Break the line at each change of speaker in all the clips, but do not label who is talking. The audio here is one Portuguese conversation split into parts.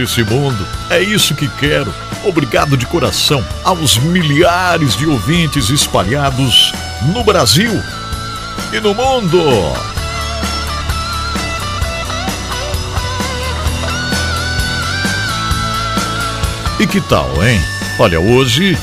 Esse mundo, é isso que quero. Obrigado de coração aos milhares de ouvintes espalhados no Brasil e no mundo. E que tal, hein? Olha, hoje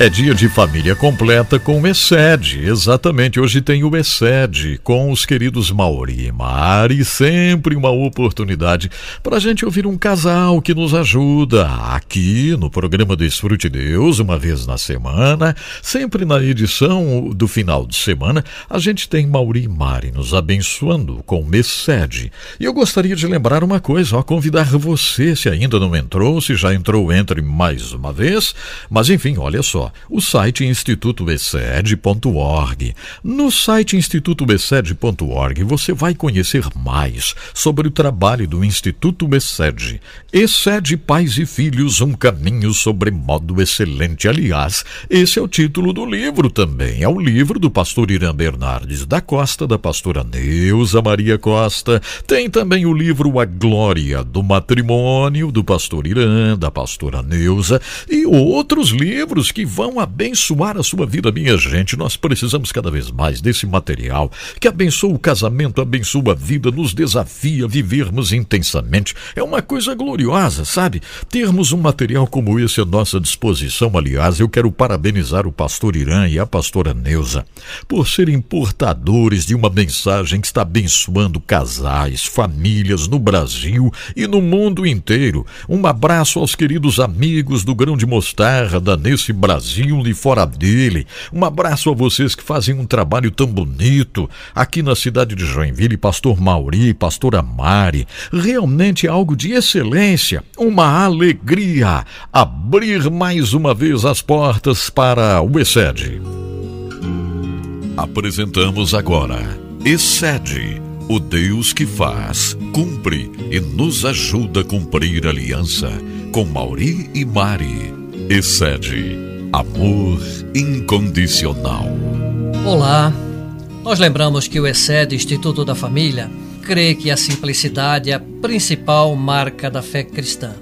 é dia de família completa com o Excede. Exatamente, hoje tem o Excede com os queridos Mauri e Mari. Sempre uma oportunidade para a gente ouvir um casal que nos ajuda aqui no programa Desfrute Deus, uma vez na semana. Sempre na edição do final de semana, a gente tem Mauri e Mari nos abençoando com o Excede. E eu gostaria de lembrar uma coisa, ó, convidar você, se ainda não entrou, se já entrou, entre mais uma vez. Mas enfim, olha só o site institutoeced.org. No site institutoeced.org você vai conhecer mais sobre o trabalho do Instituto Excede. Excede Pais e Filhos, um caminho sobre modo excelente. Aliás, esse é o título do livro também. É o livro do pastor Irã Bernardes da Costa, da pastora Neuza Maria Costa. Tem também o livro A Glória do Matrimônio, do pastor Irã, da pastora Neuza, e outros livros que vão abençoar a sua vida, minha gente. Nós precisamos cada vez mais desse material que abençoa o casamento, abençoa a vida, nos desafia a vivermos intensamente. É uma coisa gloriosa, sabe? Termos um material como esse à nossa disposição. Aliás, eu quero parabenizar o pastor Irã e a pastora Neuza por serem portadores de uma mensagem que está abençoando casais, famílias no Brasil e no mundo inteiro. Um abraço aos queridos amigos do Grão de Mostarda nesse Brasil Brasil e fora dele. Um abraço a vocês que fazem um trabalho tão bonito aqui na cidade de Joinville, Pastor Mauri, Pastora Mari. Realmente é algo de excelência, uma alegria abrir mais uma vez as portas para o Excede. Apresentamos agora Excede, o Deus que faz, cumpre e nos ajuda a cumprir aliança com Mauri e Mari. Excede Amor incondicional.
Olá. Nós lembramos que o ESED, Instituto da Família, crê que a simplicidade é a principal marca da fé cristã.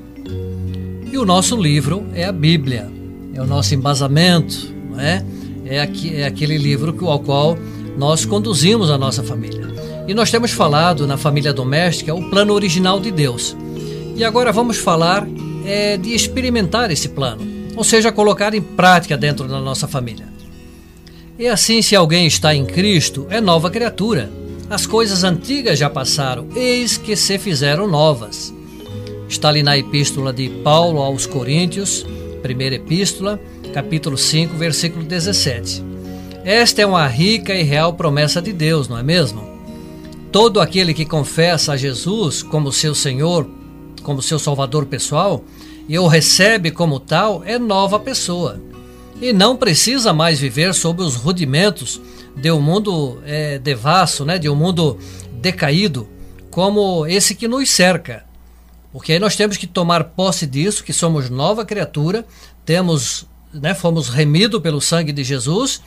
E o nosso livro é a Bíblia, é o nosso embasamento, não é? É, é aquele livro ao qual nós conduzimos a nossa família. E nós temos falado na família doméstica o plano original de Deus. E agora vamos falar é, de experimentar esse plano ou seja, colocar em prática dentro da nossa família. E assim, se alguém está em Cristo, é nova criatura. As coisas antigas já passaram, eis que se fizeram novas. Está ali na epístola de Paulo aos Coríntios, primeira epístola, capítulo 5, versículo 17. Esta é uma rica e real promessa de Deus, não é mesmo? Todo aquele que confessa a Jesus como seu Senhor, como seu Salvador pessoal, e o recebe como tal é nova pessoa. E não precisa mais viver sob os rudimentos de um mundo é, devasso, né, de um mundo decaído, como esse que nos cerca. Porque aí nós temos que tomar posse disso, que somos nova criatura, temos, né, fomos remidos pelo sangue de Jesus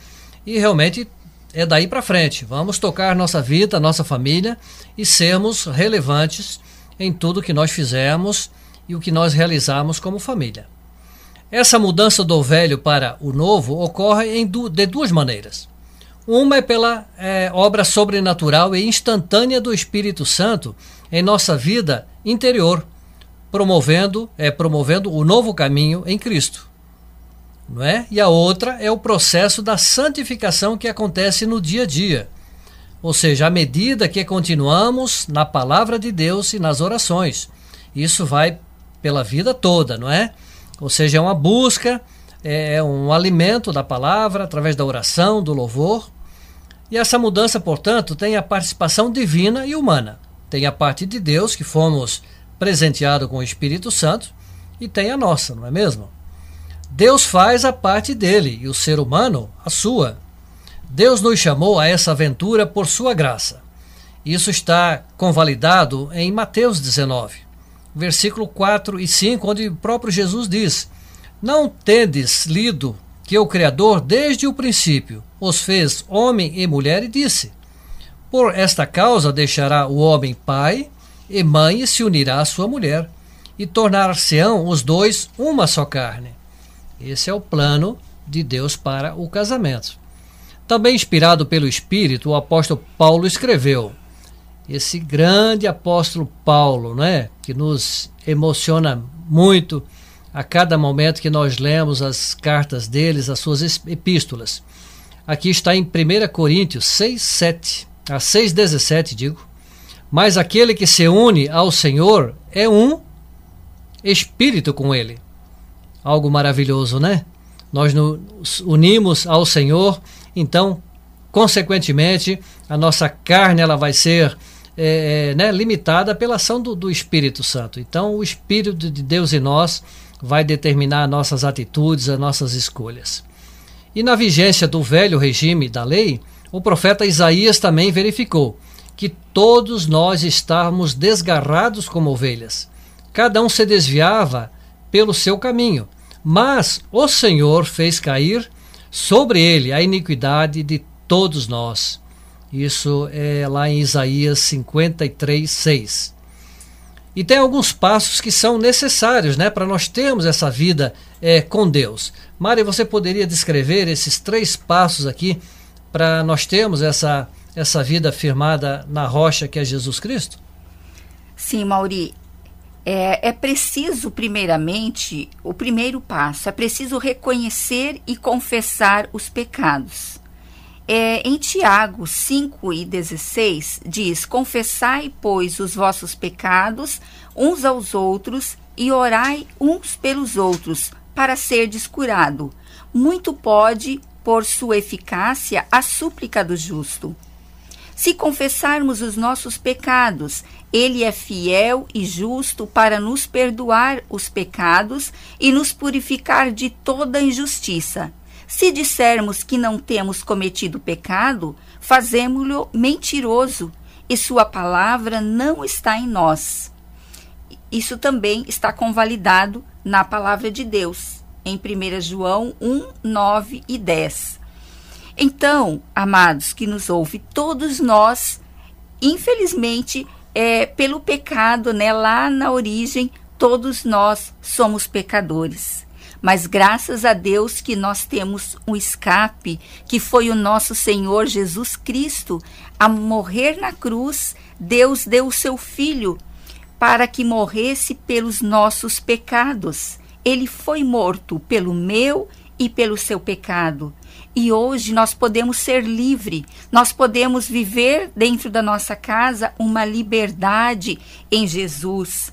e realmente é daí para frente. Vamos tocar nossa vida, nossa família e sermos relevantes em tudo que nós fizermos e o que nós realizamos como família. Essa mudança do velho para o novo ocorre du de duas maneiras. Uma é pela é, obra sobrenatural e instantânea do Espírito Santo em nossa vida interior, promovendo é promovendo o novo caminho em Cristo. Não é? E a outra é o processo da santificação que acontece no dia a dia. Ou seja, à medida que continuamos na palavra de Deus e nas orações. Isso vai pela vida toda, não é? Ou seja, é uma busca, é, é um alimento da palavra através da oração, do louvor. E essa mudança, portanto, tem a participação divina e humana. Tem a parte de Deus, que fomos presenteados com o Espírito Santo, e tem a nossa, não é mesmo? Deus faz a parte dele e o ser humano a sua. Deus nos chamou a essa aventura por sua graça. Isso está convalidado em Mateus 19 versículo 4 e 5, onde o próprio Jesus diz: Não tendes lido que o Criador, desde o princípio, os fez homem e mulher, e disse: Por esta causa deixará o homem pai e mãe e se unirá à sua mulher, e tornar-se-ão os dois uma só carne. Esse é o plano de Deus para o casamento. Também inspirado pelo Espírito, o apóstolo Paulo escreveu. Esse grande apóstolo Paulo, né, que nos emociona muito a cada momento que nós lemos as cartas deles, as suas epístolas. Aqui está em 1 Coríntios 6, 7, a 6, 17, digo. Mas aquele que se une ao Senhor é um espírito com ele. Algo maravilhoso, né? Nós nos unimos ao Senhor, então, consequentemente, a nossa carne ela vai ser é, né, limitada pela ação do, do Espírito Santo. Então, o Espírito de Deus em nós vai determinar nossas atitudes, as nossas escolhas. E na vigência do velho regime da lei, o profeta Isaías também verificou que todos nós estávamos desgarrados como ovelhas. Cada um se desviava pelo seu caminho, mas o Senhor fez cair sobre ele a iniquidade de todos nós. Isso é lá em Isaías 53, 6. E tem alguns passos que são necessários né, para nós termos essa vida é, com Deus. Mari, você poderia descrever esses três passos aqui para nós termos essa, essa vida firmada na rocha que é Jesus Cristo?
Sim, Mauri. É, é preciso, primeiramente, o primeiro passo, é preciso reconhecer e confessar os pecados. É, em Tiago 5 e 16 diz: Confessai, pois, os vossos pecados uns aos outros e orai uns pelos outros, para serdes curado. Muito pode, por sua eficácia, a súplica do justo. Se confessarmos os nossos pecados, ele é fiel e justo para nos perdoar os pecados e nos purificar de toda injustiça. Se dissermos que não temos cometido pecado, fazemo-lo mentiroso e sua palavra não está em nós. Isso também está convalidado na palavra de Deus, em 1 João 1, 9 e 10. Então, amados que nos ouvem, todos nós, infelizmente, é, pelo pecado, né, lá na origem, todos nós somos pecadores. Mas graças a Deus que nós temos um escape, que foi o nosso Senhor Jesus Cristo, a morrer na cruz, Deus deu o seu filho para que morresse pelos nossos pecados. Ele foi morto pelo meu e pelo seu pecado. E hoje nós podemos ser livres, nós podemos viver dentro da nossa casa uma liberdade em Jesus.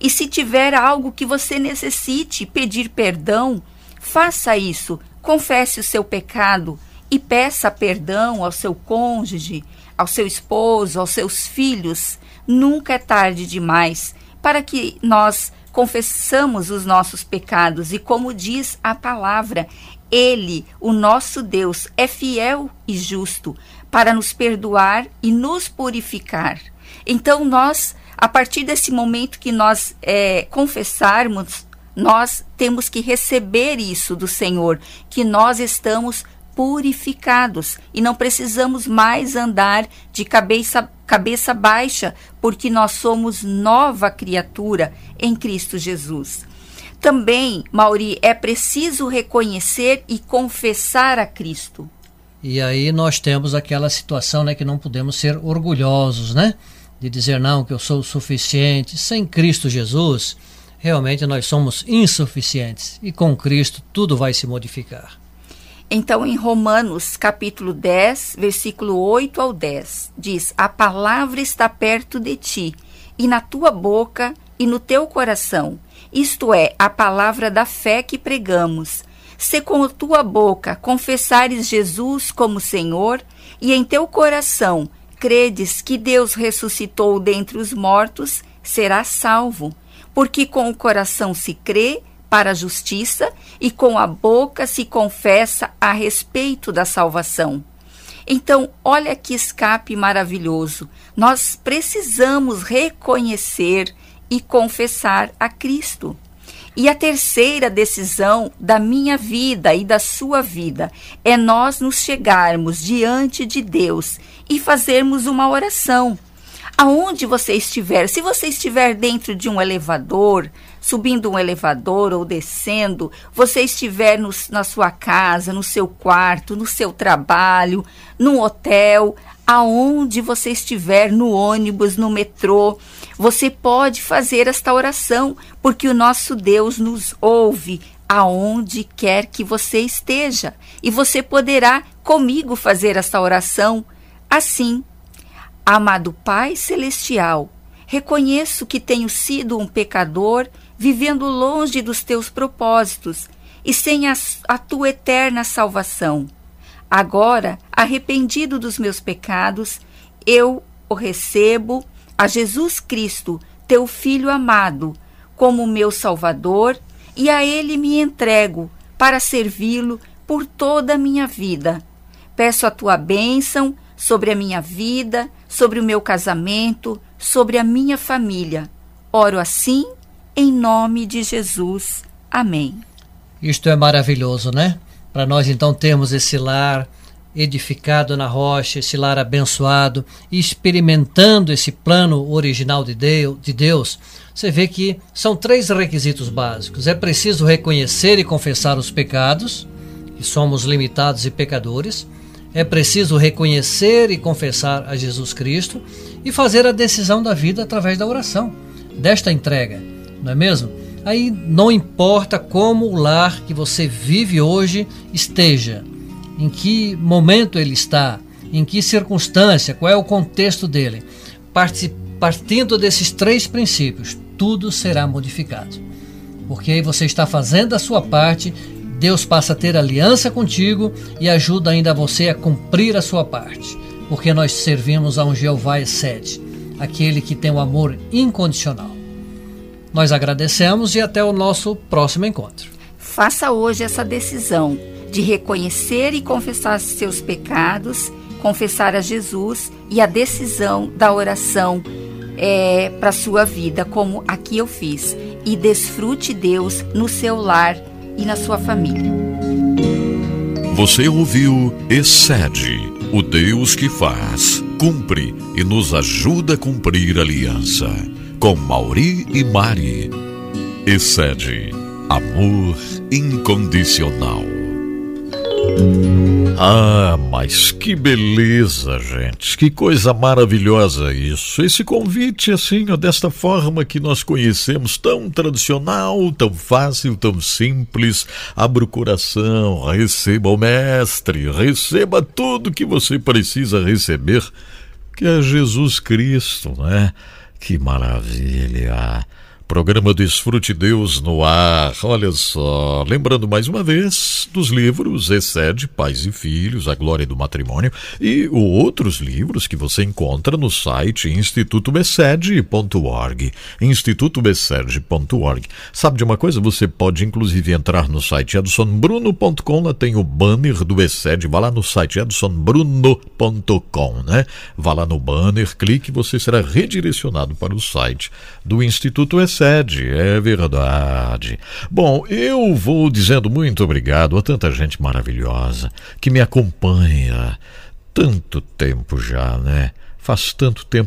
E se tiver algo que você necessite pedir perdão, faça isso. Confesse o seu pecado e peça perdão ao seu cônjuge, ao seu esposo, aos seus filhos. Nunca é tarde demais para que nós confessamos os nossos pecados e como diz a palavra, ele, o nosso Deus, é fiel e justo para nos perdoar e nos purificar. Então nós a partir desse momento que nós é, confessarmos, nós temos que receber isso do Senhor, que nós estamos purificados e não precisamos mais andar de cabeça, cabeça baixa, porque nós somos nova criatura em Cristo Jesus. Também, Mauri, é preciso reconhecer e confessar a Cristo.
E aí nós temos aquela situação, né, que não podemos ser orgulhosos, né? De dizer não, que eu sou o suficiente. Sem Cristo Jesus, realmente nós somos insuficientes e com Cristo tudo vai se modificar.
Então, em Romanos, capítulo 10, versículo 8 ao 10, diz: A palavra está perto de ti, e na tua boca e no teu coração. Isto é, a palavra da fé que pregamos. Se com a tua boca confessares Jesus como Senhor, e em teu coração credes que Deus ressuscitou dentre os mortos, serás salvo, porque com o coração se crê para a justiça e com a boca se confessa a respeito da salvação. Então, olha que escape maravilhoso. Nós precisamos reconhecer e confessar a Cristo. E a terceira decisão da minha vida e da sua vida é nós nos chegarmos diante de Deus e fazermos uma oração. aonde você estiver, se você estiver dentro de um elevador, subindo um elevador ou descendo, você estiver no, na sua casa, no seu quarto, no seu trabalho, no hotel, aonde você estiver, no ônibus, no metrô, você pode fazer esta oração, porque o nosso Deus nos ouve aonde quer que você esteja, e você poderá comigo fazer esta oração assim Amado Pai Celestial, reconheço que tenho sido um pecador, vivendo longe dos teus propósitos e sem a, a tua eterna salvação. Agora, arrependido dos meus pecados, eu o recebo a Jesus Cristo, teu Filho amado, como meu Salvador, e a Ele me entrego para servi-lo por toda a minha vida. Peço a tua bênção sobre a minha vida, sobre o meu casamento, sobre a minha família. Oro assim, em nome de Jesus. Amém.
Isto é maravilhoso, né? Para nós então termos esse lar edificado na rocha, esse lar abençoado, experimentando esse plano original de Deus, você vê que são três requisitos básicos. É preciso reconhecer e confessar os pecados, que somos limitados e pecadores é preciso reconhecer e confessar a Jesus Cristo e fazer a decisão da vida através da oração, desta entrega, não é mesmo? Aí não importa como o lar que você vive hoje esteja, em que momento ele está, em que circunstância, qual é o contexto dele. Partindo desses três princípios, tudo será modificado. Porque aí você está fazendo a sua parte Deus passa a ter aliança contigo e ajuda ainda você a cumprir a sua parte, porque nós servimos a um Jeová excede, aquele que tem o um amor incondicional. Nós agradecemos e até o nosso próximo encontro.
Faça hoje essa decisão de reconhecer e confessar seus pecados, confessar a Jesus e a decisão da oração é, para sua vida, como aqui eu fiz, e desfrute Deus no seu lar e na sua família.
Você ouviu Excede, o Deus que faz, cumpre e nos ajuda a cumprir a aliança. Com Mauri e Mari. Excede, amor incondicional. Ah, mas que beleza, gente. Que coisa maravilhosa isso. Esse convite, assim, desta forma que nós conhecemos, tão tradicional, tão fácil, tão simples. Abra o coração, receba o Mestre, receba tudo que você precisa receber, que é Jesus Cristo, né? Que maravilha. Programa Desfrute Deus no ar. Olha só, lembrando mais uma vez dos livros Excede Pais e Filhos, A Glória do Matrimônio e outros livros que você encontra no site institutobecede.org. institutobecede.org. Sabe de uma coisa? Você pode inclusive entrar no site edsonbruno.com, lá tem o banner do Excede. Vá lá no site edsonbruno.com, né? Vá lá no banner, clique, você será redirecionado para o site do Instituto Excede excede, é verdade. Bom, eu vou dizendo muito obrigado a tanta gente maravilhosa que me acompanha tanto tempo já, né? Faz tanto tempo